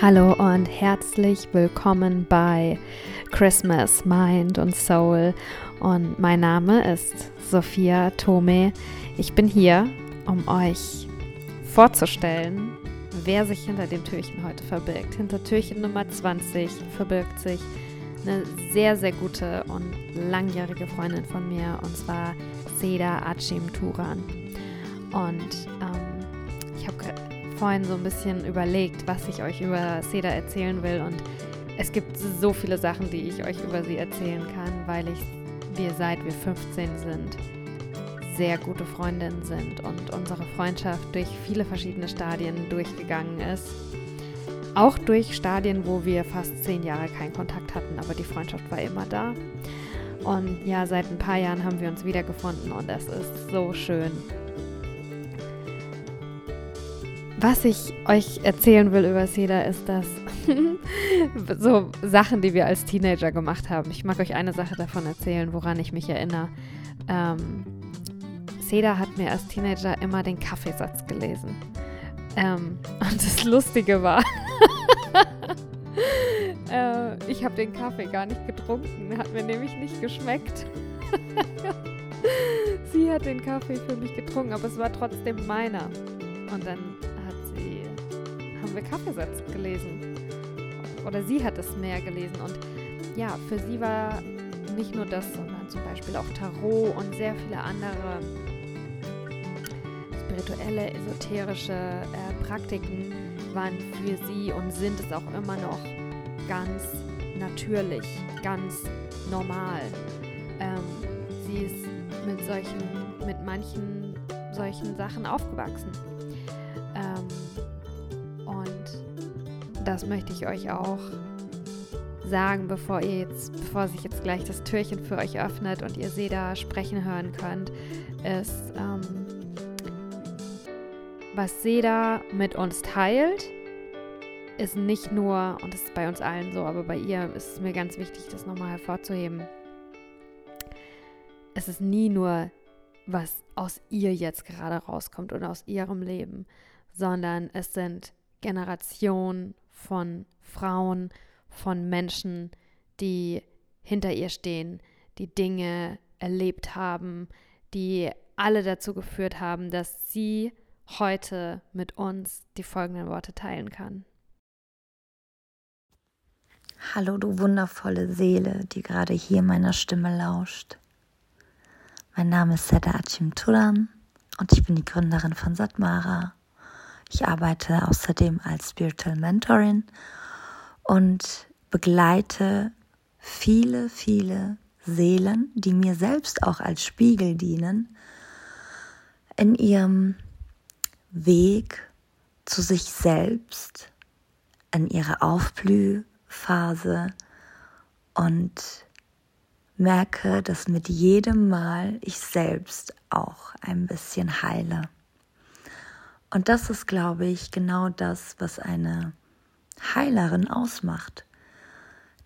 Hallo und herzlich willkommen bei Christmas Mind und Soul. Und mein Name ist Sophia Tome. Ich bin hier, um euch vorzustellen, wer sich hinter dem Türchen heute verbirgt. Hinter Türchen Nummer 20 verbirgt sich eine sehr, sehr gute und langjährige Freundin von mir, und zwar Seda Achim Turan. Und ähm, ich habe vorhin so ein bisschen überlegt, was ich euch über Seda erzählen will. Und es gibt so viele Sachen, die ich euch über sie erzählen kann, weil ich wir seit wir 15 sind sehr gute Freundinnen sind und unsere Freundschaft durch viele verschiedene Stadien durchgegangen ist. Auch durch Stadien, wo wir fast zehn Jahre keinen Kontakt hatten, aber die Freundschaft war immer da. Und ja, seit ein paar Jahren haben wir uns wiedergefunden und es ist so schön. Was ich euch erzählen will über Seda ist, dass so Sachen, die wir als Teenager gemacht haben. Ich mag euch eine Sache davon erzählen, woran ich mich erinnere. Ähm, Seda hat mir als Teenager immer den Kaffeesatz gelesen. Ähm, und das Lustige war, äh, ich habe den Kaffee gar nicht getrunken, hat mir nämlich nicht geschmeckt. sie hat den Kaffee für mich getrunken, aber es war trotzdem meiner. Und dann wir Kaffeesatz gelesen. Oder sie hat es mehr gelesen. Und ja, für sie war nicht nur das, sondern zum Beispiel auch Tarot und sehr viele andere spirituelle, esoterische äh, Praktiken waren für sie und sind es auch immer noch ganz natürlich, ganz normal. Ähm, sie ist mit solchen, mit manchen solchen Sachen aufgewachsen. Das möchte ich euch auch sagen, bevor ihr jetzt, bevor sich jetzt gleich das Türchen für euch öffnet und ihr Seda sprechen hören könnt, ist, ähm, was Seda mit uns teilt, ist nicht nur, und das ist bei uns allen so, aber bei ihr ist es mir ganz wichtig, das nochmal hervorzuheben. Es ist nie nur, was aus ihr jetzt gerade rauskommt oder aus ihrem Leben, sondern es sind Generationen von Frauen, von Menschen, die hinter ihr stehen, die Dinge erlebt haben, die alle dazu geführt haben, dass sie heute mit uns die folgenden Worte teilen kann. Hallo, du wundervolle Seele, die gerade hier meiner Stimme lauscht. Mein Name ist Seda Achim Turan und ich bin die Gründerin von Satmara ich arbeite außerdem als Spiritual Mentorin und begleite viele, viele Seelen, die mir selbst auch als Spiegel dienen, in ihrem Weg zu sich selbst, in ihrer Aufblühphase und merke, dass mit jedem Mal ich selbst auch ein bisschen heile. Und das ist, glaube ich, genau das, was eine Heilerin ausmacht.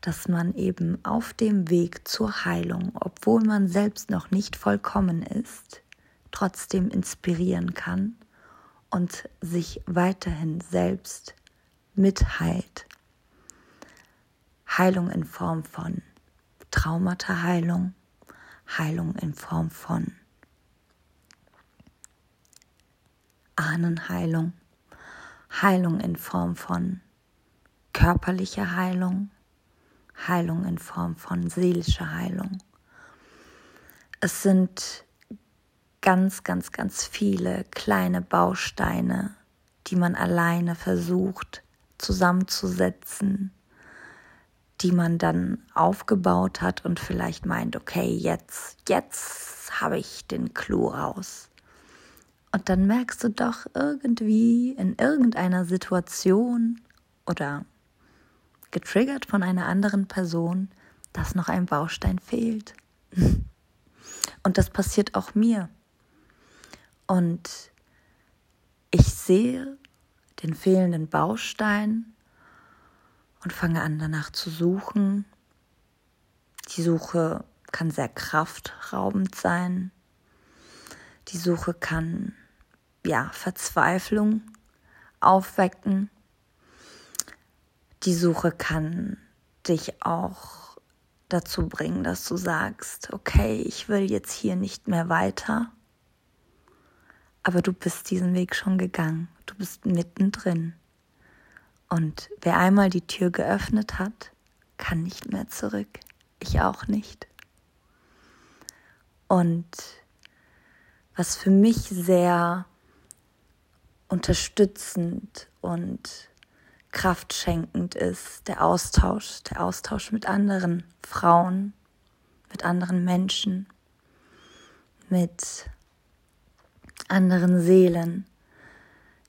Dass man eben auf dem Weg zur Heilung, obwohl man selbst noch nicht vollkommen ist, trotzdem inspirieren kann und sich weiterhin selbst mitheilt. Heilung in Form von Traumata-Heilung, Heilung in Form von Ahnenheilung, Heilung in Form von körperlicher Heilung, Heilung in Form von seelischer Heilung. Es sind ganz, ganz, ganz viele kleine Bausteine, die man alleine versucht zusammenzusetzen, die man dann aufgebaut hat und vielleicht meint, okay, jetzt, jetzt habe ich den Clou raus. Und dann merkst du doch irgendwie in irgendeiner Situation oder getriggert von einer anderen Person, dass noch ein Baustein fehlt. Und das passiert auch mir. Und ich sehe den fehlenden Baustein und fange an danach zu suchen. Die Suche kann sehr kraftraubend sein. Die Suche kann ja, Verzweiflung aufwecken. die Suche kann dich auch dazu bringen, dass du sagst, okay, ich will jetzt hier nicht mehr weiter. Aber du bist diesen Weg schon gegangen. Du bist mittendrin. Und wer einmal die Tür geöffnet hat, kann nicht mehr zurück. Ich auch nicht. Und was für mich sehr unterstützend und kraftschenkend ist, der Austausch, der Austausch mit anderen Frauen, mit anderen Menschen, mit anderen Seelen,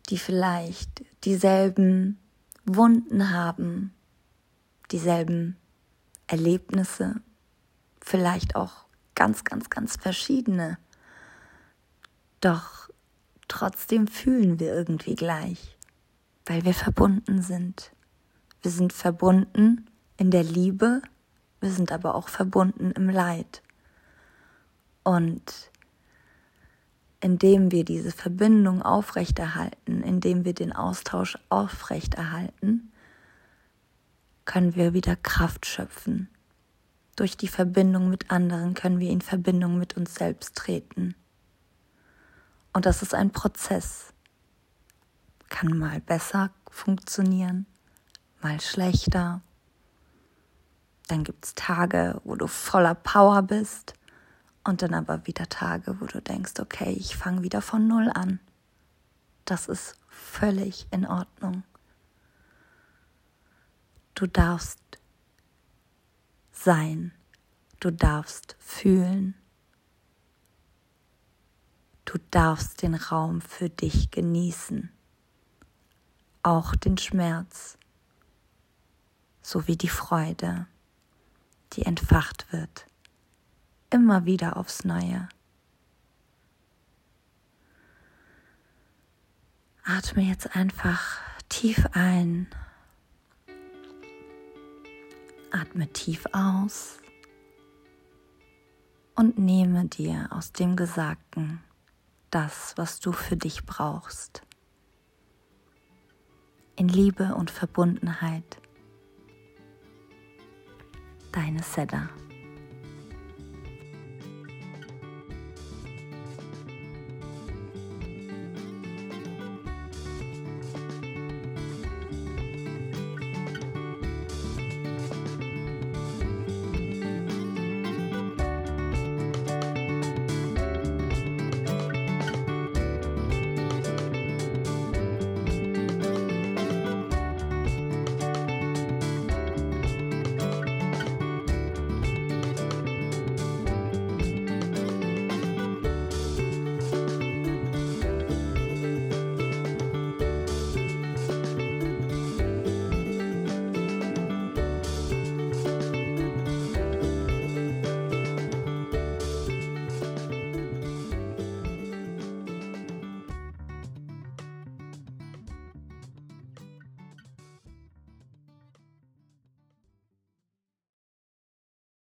die vielleicht dieselben Wunden haben, dieselben Erlebnisse, vielleicht auch ganz, ganz, ganz verschiedene. Doch trotzdem fühlen wir irgendwie gleich, weil wir verbunden sind. Wir sind verbunden in der Liebe, wir sind aber auch verbunden im Leid. Und indem wir diese Verbindung aufrechterhalten, indem wir den Austausch aufrechterhalten, können wir wieder Kraft schöpfen. Durch die Verbindung mit anderen können wir in Verbindung mit uns selbst treten. Und das ist ein Prozess. Kann mal besser funktionieren, mal schlechter. Dann gibt es Tage, wo du voller Power bist und dann aber wieder Tage, wo du denkst, okay, ich fange wieder von Null an. Das ist völlig in Ordnung. Du darfst sein, du darfst fühlen, du darfst den Raum für dich genießen, auch den Schmerz sowie die Freude, die entfacht wird, immer wieder aufs Neue. Atme jetzt einfach tief ein. Atme tief aus. Und nehme dir aus dem Gesagten das, was du für dich brauchst. In Liebe und Verbundenheit. Deine Seda.